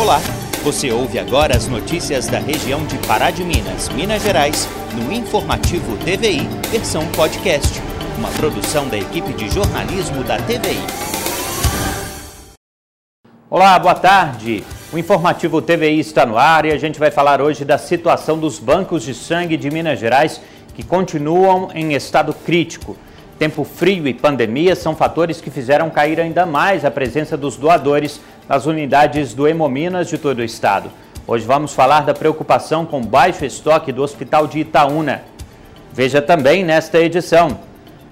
Olá, você ouve agora as notícias da região de Pará de Minas, Minas Gerais, no Informativo TVI, versão podcast, uma produção da equipe de jornalismo da TVI. Olá, boa tarde. O Informativo TVI está no ar e a gente vai falar hoje da situação dos bancos de sangue de Minas Gerais que continuam em estado crítico. Tempo frio e pandemia são fatores que fizeram cair ainda mais a presença dos doadores nas unidades do Hemominas de todo o estado. Hoje vamos falar da preocupação com baixo estoque do Hospital de Itaúna. Veja também nesta edição.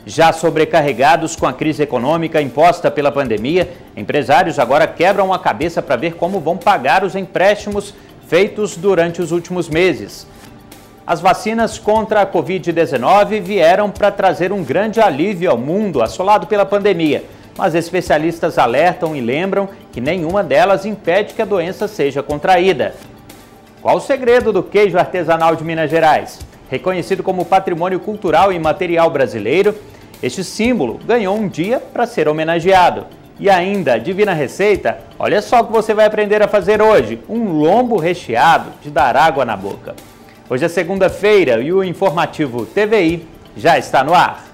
Já sobrecarregados com a crise econômica imposta pela pandemia, empresários agora quebram a cabeça para ver como vão pagar os empréstimos feitos durante os últimos meses. As vacinas contra a Covid-19 vieram para trazer um grande alívio ao mundo assolado pela pandemia, mas especialistas alertam e lembram que nenhuma delas impede que a doença seja contraída. Qual o segredo do queijo artesanal de Minas Gerais? Reconhecido como patrimônio cultural e material brasileiro, este símbolo ganhou um dia para ser homenageado. E ainda, divina receita, olha só o que você vai aprender a fazer hoje: um lombo recheado de dar água na boca. Hoje é segunda-feira e o informativo TVI já está no ar.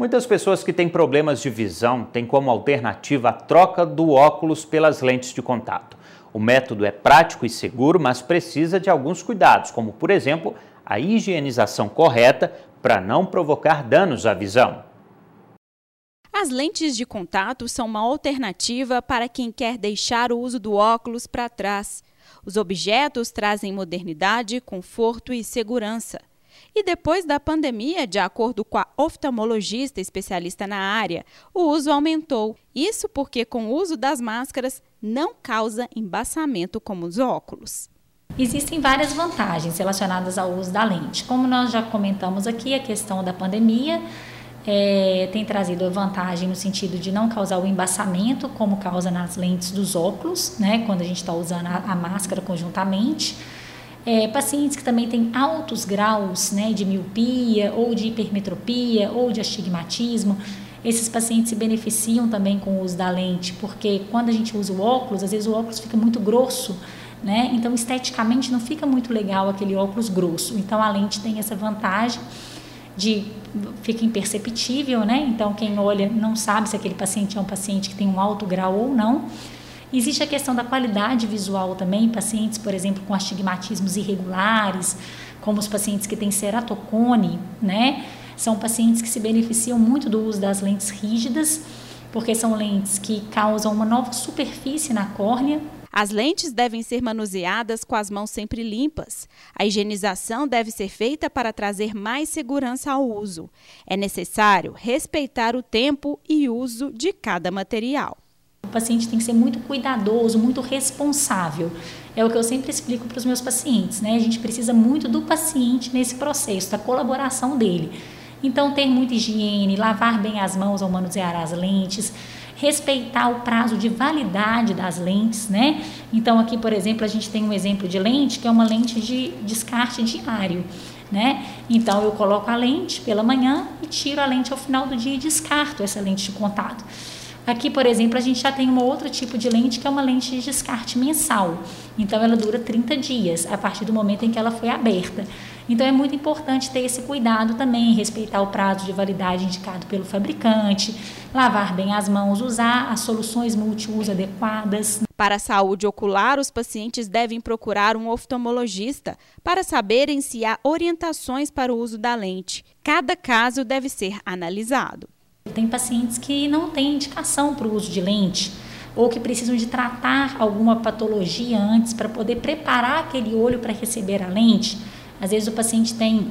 Muitas pessoas que têm problemas de visão têm como alternativa a troca do óculos pelas lentes de contato. O método é prático e seguro, mas precisa de alguns cuidados, como, por exemplo, a higienização correta para não provocar danos à visão. As lentes de contato são uma alternativa para quem quer deixar o uso do óculos para trás. Os objetos trazem modernidade, conforto e segurança. E depois da pandemia, de acordo com a oftalmologista especialista na área, o uso aumentou. Isso porque, com o uso das máscaras, não causa embaçamento como os óculos. Existem várias vantagens relacionadas ao uso da lente. Como nós já comentamos aqui, a questão da pandemia é, tem trazido a vantagem no sentido de não causar o embaçamento, como causa nas lentes dos óculos, né, quando a gente está usando a, a, máscara conjuntamente. É, pacientes que também têm altos graus né, de miopia, ou de hipermetropia, ou de astigmatismo, esses pacientes se beneficiam também com o uso da lente, porque quando a gente usa o óculos, às vezes o óculos fica muito grosso, né? Então, esteticamente não fica muito legal aquele óculos grosso. Então, a lente tem essa vantagem de fica imperceptível, né? Então, quem olha não sabe se aquele paciente é um paciente que tem um alto grau ou não. Existe a questão da qualidade visual também, pacientes, por exemplo, com astigmatismos irregulares, como os pacientes que têm ceratocone, né? São pacientes que se beneficiam muito do uso das lentes rígidas, porque são lentes que causam uma nova superfície na córnea. As lentes devem ser manuseadas com as mãos sempre limpas. A higienização deve ser feita para trazer mais segurança ao uso. É necessário respeitar o tempo e uso de cada material. Paciente tem que ser muito cuidadoso, muito responsável. É o que eu sempre explico para os meus pacientes, né? A gente precisa muito do paciente nesse processo, da colaboração dele. Então, ter muita higiene, lavar bem as mãos ao manusear as lentes, respeitar o prazo de validade das lentes, né? Então, aqui, por exemplo, a gente tem um exemplo de lente que é uma lente de descarte diário, né? Então, eu coloco a lente pela manhã e tiro a lente ao final do dia e descarto essa lente de contato. Aqui, por exemplo, a gente já tem um outro tipo de lente que é uma lente de descarte mensal. Então, ela dura 30 dias a partir do momento em que ela foi aberta. Então é muito importante ter esse cuidado também, respeitar o prazo de validade indicado pelo fabricante, lavar bem as mãos, usar as soluções multiuso adequadas. Para a saúde ocular, os pacientes devem procurar um oftalmologista para saberem se há orientações para o uso da lente. Cada caso deve ser analisado. Tem pacientes que não têm indicação para o uso de lente ou que precisam de tratar alguma patologia antes para poder preparar aquele olho para receber a lente. Às vezes o paciente tem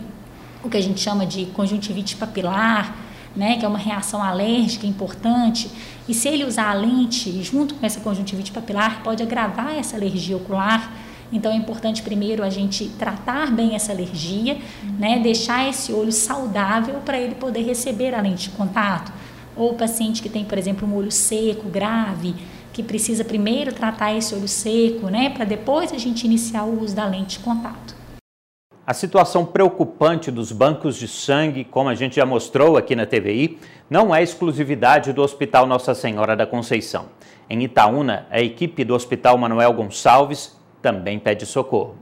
o que a gente chama de conjuntivite papilar, né, que é uma reação alérgica importante, e se ele usar a lente junto com essa conjuntivite papilar, pode agravar essa alergia ocular. Então é importante primeiro a gente tratar bem essa alergia, né, deixar esse olho saudável para ele poder receber a lente de contato. Ou o paciente que tem, por exemplo, um olho seco, grave, que precisa primeiro tratar esse olho seco, né, para depois a gente iniciar o uso da lente de contato. A situação preocupante dos bancos de sangue, como a gente já mostrou aqui na TVI, não é exclusividade do Hospital Nossa Senhora da Conceição. Em Itaúna, a equipe do Hospital Manuel Gonçalves também pede socorro.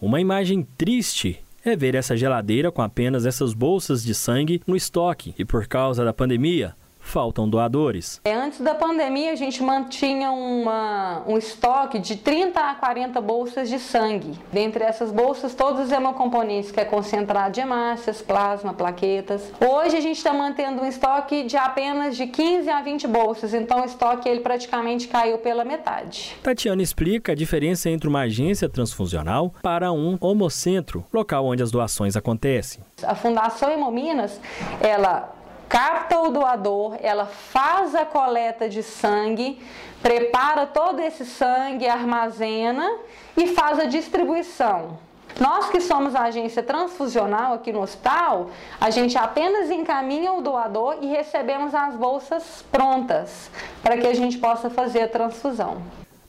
Uma imagem triste é ver essa geladeira com apenas essas bolsas de sangue no estoque e por causa da pandemia, faltam doadores. É, antes da pandemia, a gente mantinha uma, um estoque de 30 a 40 bolsas de sangue. Dentre essas bolsas, todos os hemocomponentes, que é concentrado de hemácias, plasma, plaquetas. Hoje, a gente está mantendo um estoque de apenas de 15 a 20 bolsas, então o estoque ele praticamente caiu pela metade. Tatiana explica a diferença entre uma agência transfusional para um homocentro, local onde as doações acontecem. A Fundação Hemominas, ela capta o doador, ela faz a coleta de sangue, prepara todo esse sangue, armazena e faz a distribuição. Nós que somos a agência transfusional aqui no hospital, a gente apenas encaminha o doador e recebemos as bolsas prontas para que a gente possa fazer a transfusão.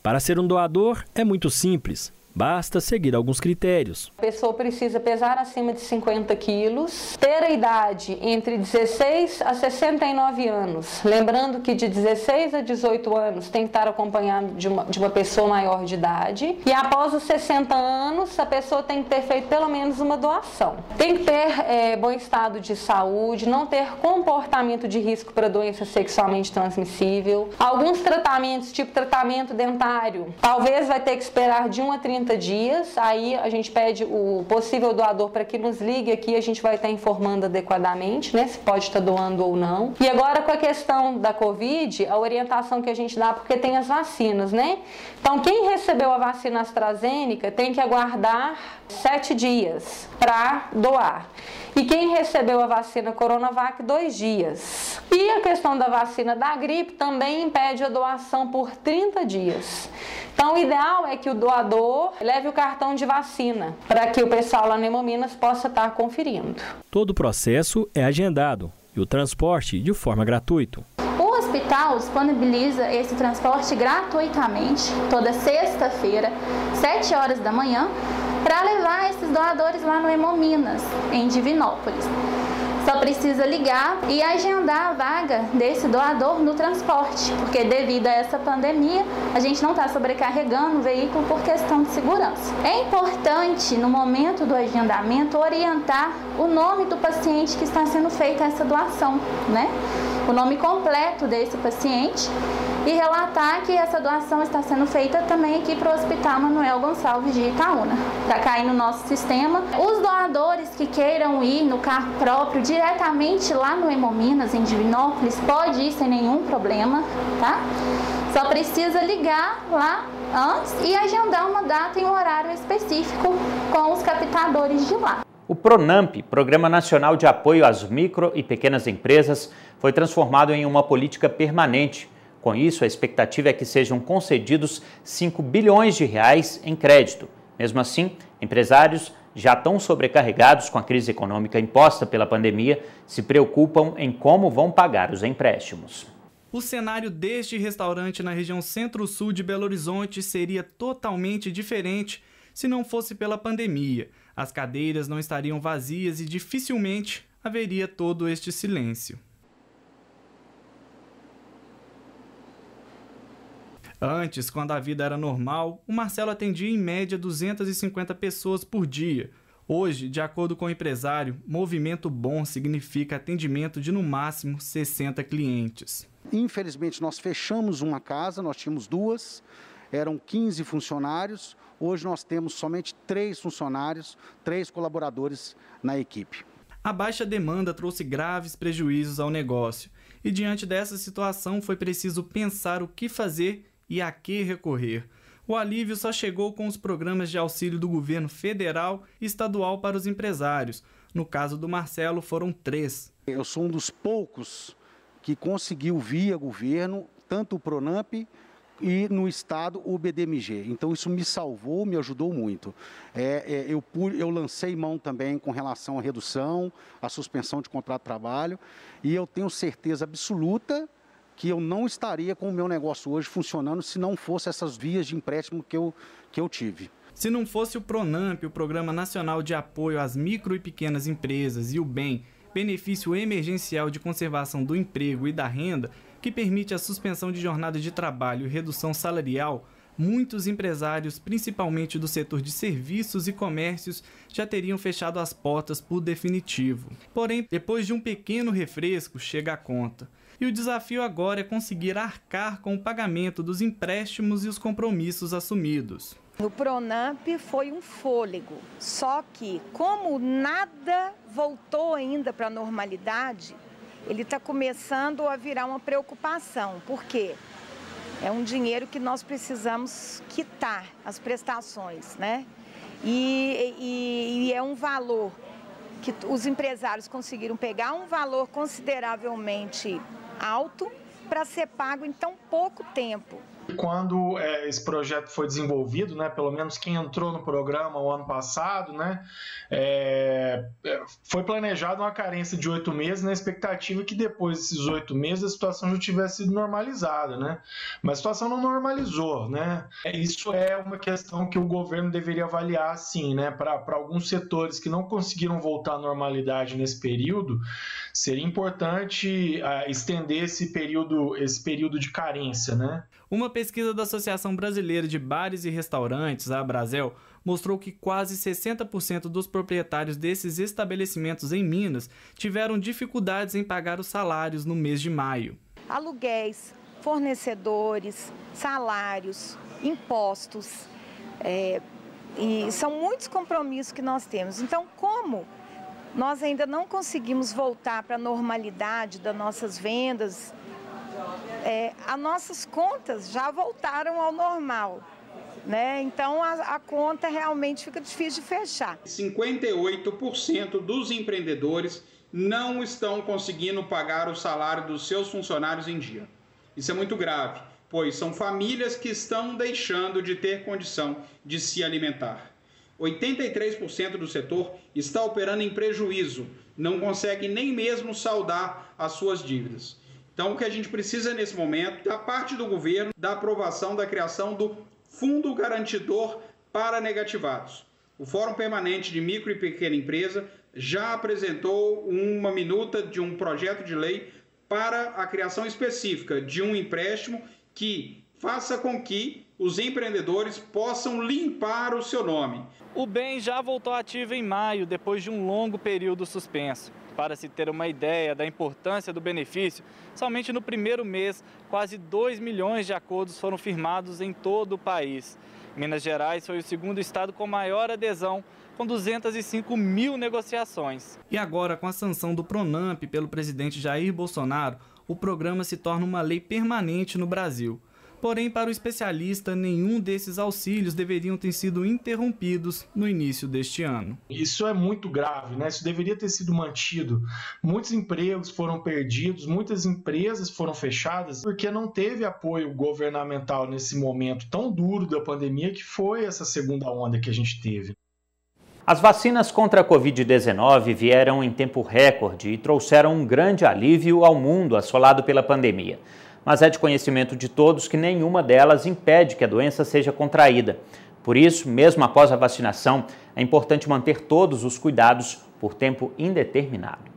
Para ser um doador é muito simples. Basta seguir alguns critérios. A pessoa precisa pesar acima de 50 quilos, ter a idade entre 16 a 69 anos. Lembrando que de 16 a 18 anos tem que estar acompanhado de uma, de uma pessoa maior de idade. E após os 60 anos, a pessoa tem que ter feito pelo menos uma doação. Tem que ter é, bom estado de saúde, não ter comportamento de risco para doença sexualmente transmissível. Alguns tratamentos, tipo tratamento dentário, talvez vai ter que esperar de 1 a 30 30 dias, aí a gente pede o possível doador para que nos ligue aqui, a gente vai estar informando adequadamente, né, se pode estar doando ou não. E agora com a questão da Covid, a orientação que a gente dá, porque tem as vacinas, né? Então quem recebeu a vacina AstraZeneca tem que aguardar sete dias para doar. E quem recebeu a vacina Coronavac, dois dias. E a questão da vacina da gripe também impede a doação por 30 dias. Então, o ideal é que o doador leve o cartão de vacina para que o pessoal lá no Hemominas possa estar conferindo. Todo o processo é agendado e o transporte de forma gratuita. O hospital disponibiliza esse transporte gratuitamente toda sexta-feira, 7 horas da manhã, para levar esses doadores lá no Hemominas, em Divinópolis. Só precisa ligar e agendar a vaga desse doador no transporte, porque devido a essa pandemia, a gente não está sobrecarregando o veículo por questão de segurança. É importante, no momento do agendamento, orientar o nome do paciente que está sendo feita essa doação, né? O nome completo desse paciente e relatar que essa doação está sendo feita também aqui para o Hospital Manuel Gonçalves de Itaúna, para cair no nosso sistema. Os doadores que queiram ir no carro próprio diretamente lá no Hemominas, em Divinópolis, pode ir sem nenhum problema, tá? Só precisa ligar lá antes e agendar uma data e um horário específico com os captadores de lá. O PRONAMP, Programa Nacional de Apoio às Micro e Pequenas Empresas, foi transformado em uma política permanente com isso, a expectativa é que sejam concedidos 5 bilhões de reais em crédito. Mesmo assim, empresários já tão sobrecarregados com a crise econômica imposta pela pandemia se preocupam em como vão pagar os empréstimos. O cenário deste restaurante na região centro-sul de Belo Horizonte seria totalmente diferente se não fosse pela pandemia. As cadeiras não estariam vazias e dificilmente haveria todo este silêncio. Antes, quando a vida era normal, o Marcelo atendia em média 250 pessoas por dia. Hoje, de acordo com o empresário, movimento bom significa atendimento de no máximo 60 clientes. Infelizmente, nós fechamos uma casa, nós tínhamos duas, eram 15 funcionários. Hoje nós temos somente três funcionários, três colaboradores na equipe. A baixa demanda trouxe graves prejuízos ao negócio e, diante dessa situação, foi preciso pensar o que fazer e a que recorrer. O alívio só chegou com os programas de auxílio do governo federal e estadual para os empresários. No caso do Marcelo, foram três. Eu sou um dos poucos que conseguiu, via governo, tanto o Pronamp e no estado o BDMG. Então isso me salvou, me ajudou muito. É, é, eu, eu lancei mão também com relação à redução, à suspensão de contrato de trabalho e eu tenho certeza absoluta que eu não estaria com o meu negócio hoje funcionando se não fosse essas vias de empréstimo que eu, que eu tive. Se não fosse o Pronamp, o Programa Nacional de Apoio às Micro e Pequenas Empresas, e o BEM, Benefício Emergencial de Conservação do Emprego e da Renda, que permite a suspensão de jornada de trabalho e redução salarial, muitos empresários, principalmente do setor de serviços e comércios, já teriam fechado as portas por definitivo. Porém, depois de um pequeno refresco, chega a conta. E o desafio agora é conseguir arcar com o pagamento dos empréstimos e os compromissos assumidos. No Pronamp foi um fôlego, só que como nada voltou ainda para a normalidade, ele está começando a virar uma preocupação. Por quê? É um dinheiro que nós precisamos quitar as prestações, né? E, e, e é um valor que os empresários conseguiram pegar um valor consideravelmente alto para ser pago em tão pouco tempo quando é, esse projeto foi desenvolvido, né, pelo menos quem entrou no programa o ano passado, né, é, é foi planejado uma carência de oito meses na expectativa que depois desses oito meses a situação já tivesse sido normalizada, né? Mas a situação não normalizou, né? Isso é uma questão que o governo deveria avaliar, sim, né? Para alguns setores que não conseguiram voltar à normalidade nesse período, seria importante uh, estender esse período, esse período de carência, né? Uma pesquisa da Associação Brasileira de Bares e Restaurantes, a Abrazel, mostrou que quase 60% dos proprietários desses estabelecimentos em Minas tiveram dificuldades em pagar os salários no mês de maio. Aluguéis, fornecedores, salários, impostos, é, e são muitos compromissos que nós temos. Então, como nós ainda não conseguimos voltar para a normalidade das nossas vendas é, as nossas contas já voltaram ao normal. Né? Então a, a, conta realmente fica difícil de fechar. 58% dos empreendedores não estão conseguindo pagar o salário dos seus funcionários em dia. Isso é muito grave, pois são famílias que estão deixando de ter condição de se alimentar. 83% do setor está operando em prejuízo, não consegue nem mesmo saldar as suas dívidas. Então, o que a gente precisa nesse momento, da parte do governo, da aprovação da criação do Fundo Garantidor para Negativados. O Fórum Permanente de Micro e Pequena Empresa já apresentou uma minuta de um projeto de lei para a criação específica de um empréstimo que faça com que os empreendedores possam limpar o seu nome. O bem já voltou ativo em maio, depois de um longo período suspenso. Para se ter uma ideia da importância do benefício, somente no primeiro mês, quase 2 milhões de acordos foram firmados em todo o país. Minas Gerais foi o segundo estado com maior adesão, com 205 mil negociações. E agora, com a sanção do Pronamp pelo presidente Jair Bolsonaro, o programa se torna uma lei permanente no Brasil. Porém, para o especialista, nenhum desses auxílios deveriam ter sido interrompidos no início deste ano. Isso é muito grave, né? Isso deveria ter sido mantido. Muitos empregos foram perdidos, muitas empresas foram fechadas porque não teve apoio governamental nesse momento tão duro da pandemia que foi essa segunda onda que a gente teve. As vacinas contra a Covid-19 vieram em tempo recorde e trouxeram um grande alívio ao mundo assolado pela pandemia mas é de conhecimento de todos que nenhuma delas impede que a doença seja contraída. Por isso, mesmo após a vacinação, é importante manter todos os cuidados por tempo indeterminado.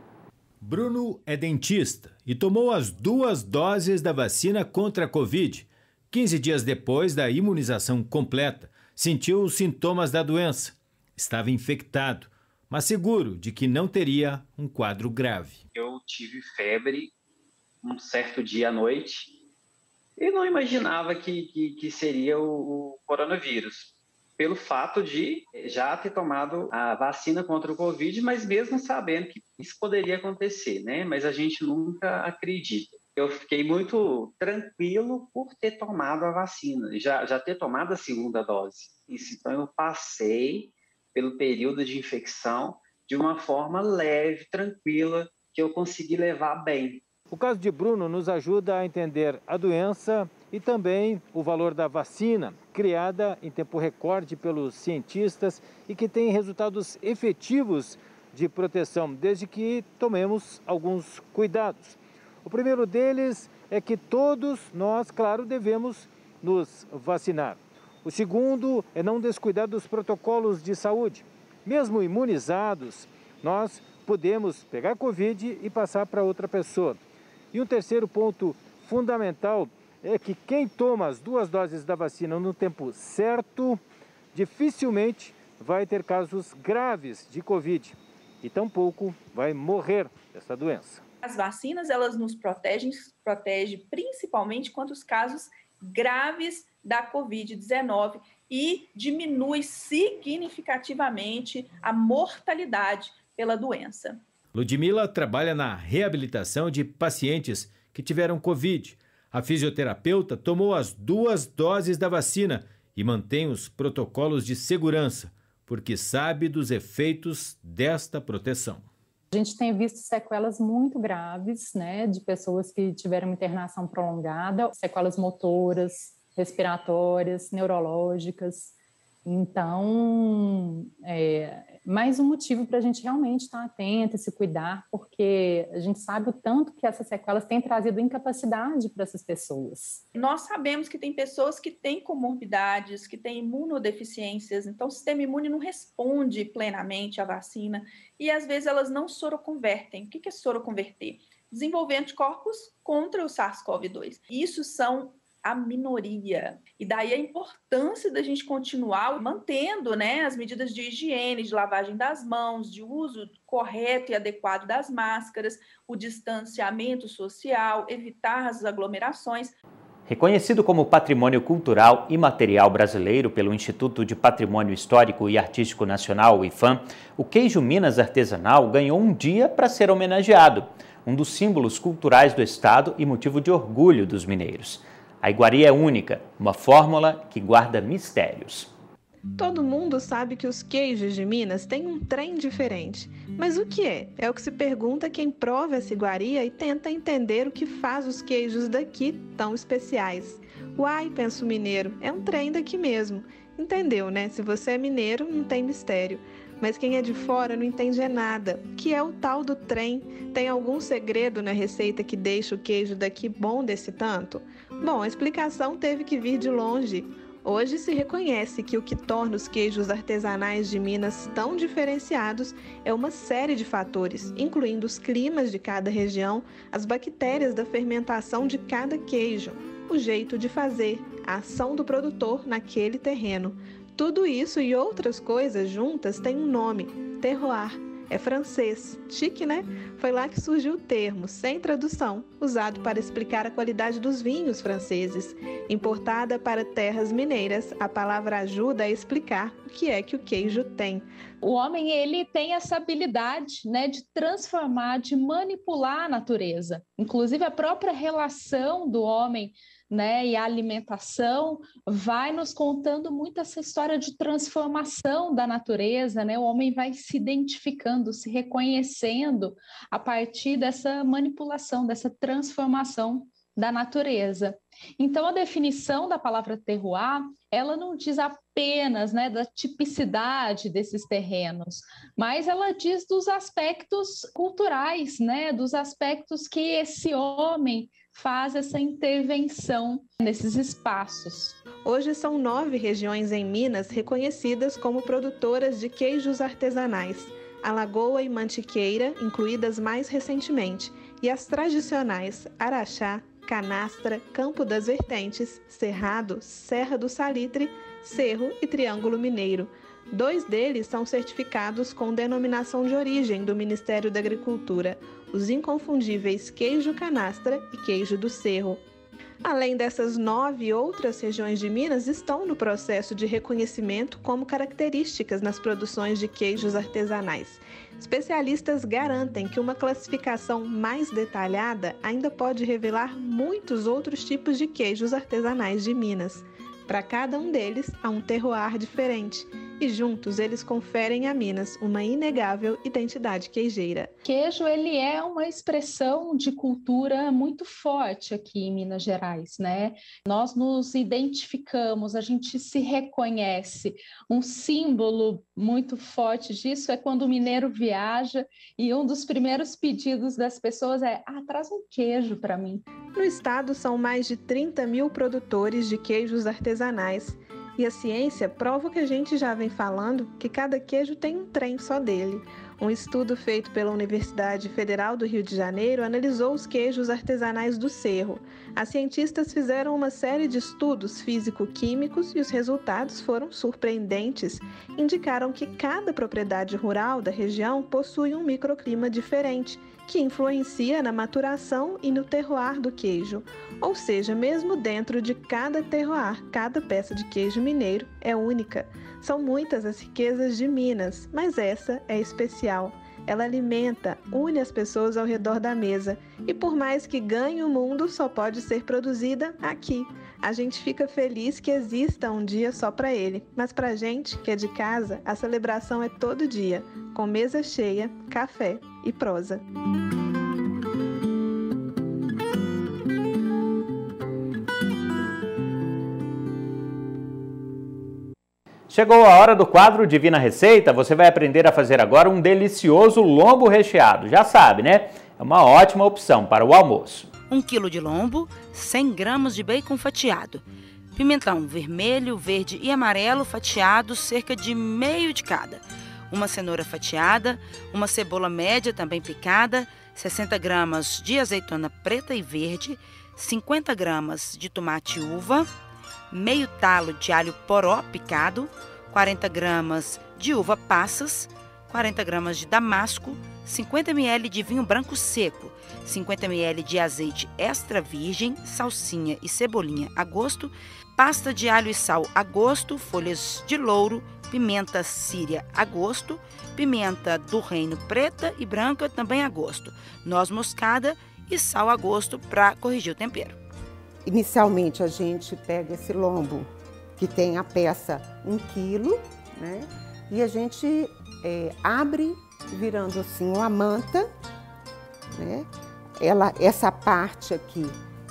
Bruno é dentista e tomou as duas doses da vacina contra a Covid. 15 dias depois da imunização completa, sentiu os sintomas da doença. Estava infectado, mas seguro de que não teria um quadro grave. Eu tive febre um certo dia à noite e não imaginava que, que, que seria o, o, coronavírus, pelo fato de já ter tomado a vacina contra o Covid, mas mesmo sabendo que isso poderia acontecer, né? Mas a gente nunca acredita. Eu fiquei muito tranquilo por ter tomado a vacina, já, já ter tomado a segunda dose. Isso, então eu passei pelo período de infecção de uma forma leve, tranquila, que eu consegui levar bem. O caso de Bruno nos ajuda a entender a doença e também o valor da vacina, criada em tempo recorde pelos cientistas e que tem resultados efetivos de proteção, desde que tomemos alguns cuidados. O primeiro deles é que todos nós, claro, devemos nos vacinar. O segundo é não descuidar dos protocolos de saúde. Mesmo imunizados, nós podemos pegar Covid e passar para outra pessoa. E um terceiro ponto fundamental é que quem toma as duas doses da vacina no tempo certo, dificilmente vai ter casos graves de Covid e tampouco vai morrer dessa doença. As vacinas, elas nos protegem, protege principalmente contra os casos graves da Covid-19 e diminui significativamente a mortalidade pela doença. Ludmila trabalha na reabilitação de pacientes que tiveram Covid. A fisioterapeuta tomou as duas doses da vacina e mantém os protocolos de segurança, porque sabe dos efeitos desta proteção. A gente tem visto sequelas muito graves, né, de pessoas que tiveram internação prolongada, sequelas motoras, respiratórias, neurológicas. Então, é mais um motivo para a gente realmente estar atento e se cuidar, porque a gente sabe o tanto que essas sequelas têm trazido incapacidade para essas pessoas. Nós sabemos que tem pessoas que têm comorbidades, que têm imunodeficiências, então o sistema imune não responde plenamente à vacina e às vezes elas não soroconvertem. O que é soroconverter? Desenvolver anticorpos contra o SARS-CoV-2. Isso são a minoria. E daí a importância da gente continuar mantendo né, as medidas de higiene, de lavagem das mãos, de uso correto e adequado das máscaras, o distanciamento social, evitar as aglomerações. Reconhecido como Patrimônio Cultural e Material Brasileiro pelo Instituto de Patrimônio Histórico e Artístico Nacional, IFAM, o queijo Minas artesanal ganhou um dia para ser homenageado, um dos símbolos culturais do estado e motivo de orgulho dos mineiros. A iguaria é única, uma fórmula que guarda mistérios. Todo mundo sabe que os queijos de Minas têm um trem diferente. Mas o que é? É o que se pergunta quem prova essa iguaria e tenta entender o que faz os queijos daqui tão especiais. Uai, pensa o mineiro, é um trem daqui mesmo. Entendeu, né? Se você é mineiro, não tem mistério. Mas quem é de fora não entende nada. Que é o tal do trem? Tem algum segredo na receita que deixa o queijo daqui bom desse tanto? Bom, a explicação teve que vir de longe. Hoje se reconhece que o que torna os queijos artesanais de Minas tão diferenciados é uma série de fatores, incluindo os climas de cada região, as bactérias da fermentação de cada queijo, o jeito de fazer, a ação do produtor naquele terreno. Tudo isso e outras coisas juntas têm um nome: terroir é francês. Chique, né? Foi lá que surgiu o termo, sem tradução, usado para explicar a qualidade dos vinhos franceses. Importada para terras mineiras, a palavra ajuda a explicar o que é que o queijo tem. O homem ele tem essa habilidade, né, de transformar, de manipular a natureza. Inclusive a própria relação do homem né, e a alimentação vai nos contando muito essa história de transformação da natureza, né? O homem vai se identificando, se reconhecendo a partir dessa manipulação, dessa transformação da natureza. Então, a definição da palavra terroir, ela não diz apenas né, da tipicidade desses terrenos, mas ela diz dos aspectos culturais, né, dos aspectos que esse homem faz essa intervenção nesses espaços. Hoje são nove regiões em Minas reconhecidas como produtoras de queijos artesanais. Alagoa e Mantiqueira, incluídas mais recentemente, e as tradicionais Araxá, Canastra, Campo das Vertentes, Cerrado, Serra do Salitre, Cerro e Triângulo Mineiro. Dois deles são certificados com denominação de origem do Ministério da Agricultura, os inconfundíveis queijo canastra e queijo do cerro. Além dessas nove outras regiões de Minas estão no processo de reconhecimento como características nas produções de queijos artesanais. Especialistas garantem que uma classificação mais detalhada ainda pode revelar muitos outros tipos de queijos artesanais de Minas. Para cada um deles, há um terroir diferente e juntos eles conferem a Minas uma inegável identidade queijeira. Queijo ele é uma expressão de cultura muito forte aqui em Minas Gerais, né? Nós nos identificamos, a gente se reconhece. Um símbolo muito forte disso é quando o mineiro viaja e um dos primeiros pedidos das pessoas é: ah, traz um queijo para mim. No estado são mais de 30 mil produtores de queijos artesanais e a ciência prova o que a gente já vem falando, que cada queijo tem um trem só dele. Um estudo feito pela Universidade Federal do Rio de Janeiro analisou os queijos artesanais do Cerro. As cientistas fizeram uma série de estudos físico-químicos e os resultados foram surpreendentes. Indicaram que cada propriedade rural da região possui um microclima diferente que influencia na maturação e no terroir do queijo. Ou seja, mesmo dentro de cada terroir, cada peça de queijo mineiro é única. São muitas as riquezas de Minas, mas essa é especial. Ela alimenta, une as pessoas ao redor da mesa e, por mais que ganhe o mundo, só pode ser produzida aqui. A gente fica feliz que exista um dia só para ele, mas para a gente que é de casa, a celebração é todo dia, com mesa cheia, café e prosa. Chegou a hora do quadro Divina Receita. Você vai aprender a fazer agora um delicioso lombo recheado. Já sabe, né? É uma ótima opção para o almoço. 1 kg de lombo, 100 gramas de bacon fatiado, pimentão vermelho, verde e amarelo fatiados, cerca de meio de cada, uma cenoura fatiada, uma cebola média também picada, 60 gramas de azeitona preta e verde, 50 gramas de tomate uva, meio talo de alho poró picado, 40 gramas de uva passas, 40 gramas de damasco, 50 ml de vinho branco seco, 50 ml de azeite extra virgem, salsinha e cebolinha a gosto, pasta de alho e sal a gosto, folhas de louro, pimenta síria a gosto, pimenta do reino preta e branca também a gosto, noz moscada e sal a gosto para corrigir o tempero. Inicialmente a gente pega esse lombo que tem a peça 1 um quilo, né? E a gente é, abre virando assim uma manta, né? Ela, essa parte aqui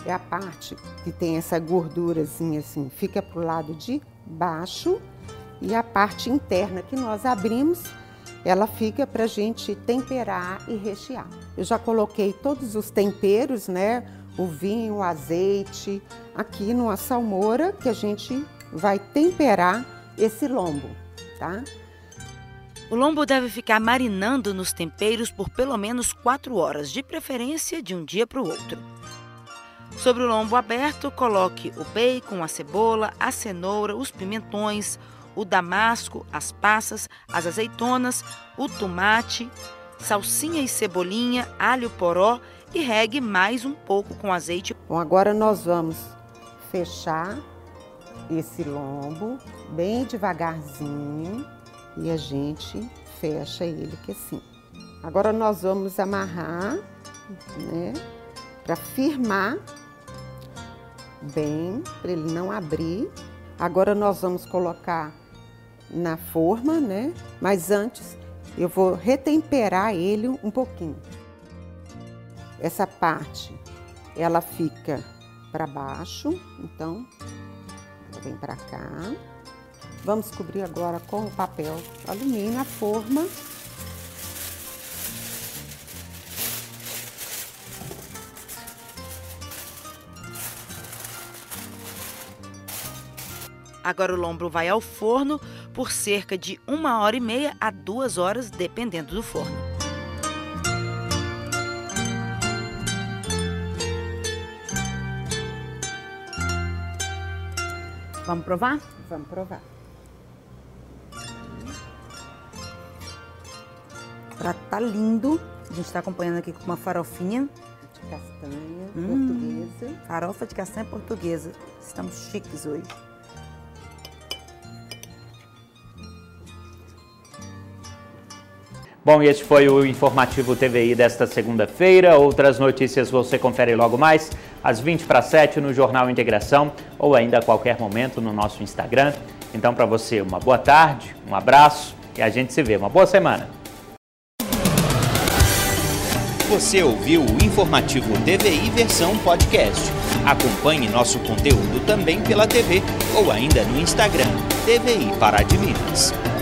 é a parte que tem essa gordurazinha assim, fica para o lado de baixo e a parte interna que nós abrimos, ela fica para a gente temperar e rechear. Eu já coloquei todos os temperos, né? O vinho, o azeite, aqui numa salmoura que a gente vai temperar esse lombo, tá? O lombo deve ficar marinando nos temperos por pelo menos 4 horas, de preferência de um dia para o outro. Sobre o lombo aberto, coloque o bacon, a cebola, a cenoura, os pimentões, o damasco, as passas, as azeitonas, o tomate, salsinha e cebolinha, alho poró e regue mais um pouco com azeite. Bom, agora nós vamos fechar esse lombo bem devagarzinho e a gente fecha ele que assim. Agora nós vamos amarrar, né, para firmar bem, para ele não abrir. Agora nós vamos colocar na forma, né? Mas antes eu vou retemperar ele um pouquinho. Essa parte ela fica para baixo, então vem para cá. Vamos cobrir agora com o papel alumínio a forma. Agora o lombo vai ao forno por cerca de uma hora e meia a duas horas, dependendo do forno. Vamos provar? Vamos provar. prato tá lindo. A gente está acompanhando aqui com uma farofinha. De castanha hum, portuguesa. Farofa de castanha portuguesa. Estamos chiques hoje. Bom, e este foi o informativo TVI desta segunda-feira. Outras notícias você confere logo mais, às 20 para 7 no Jornal Integração ou ainda a qualquer momento no nosso Instagram Então, para você, uma boa tarde, um abraço e a gente se vê. Uma boa semana. Você ouviu o informativo DVI versão podcast. Acompanhe nosso conteúdo também pela TV ou ainda no Instagram DVI Pará de Minas.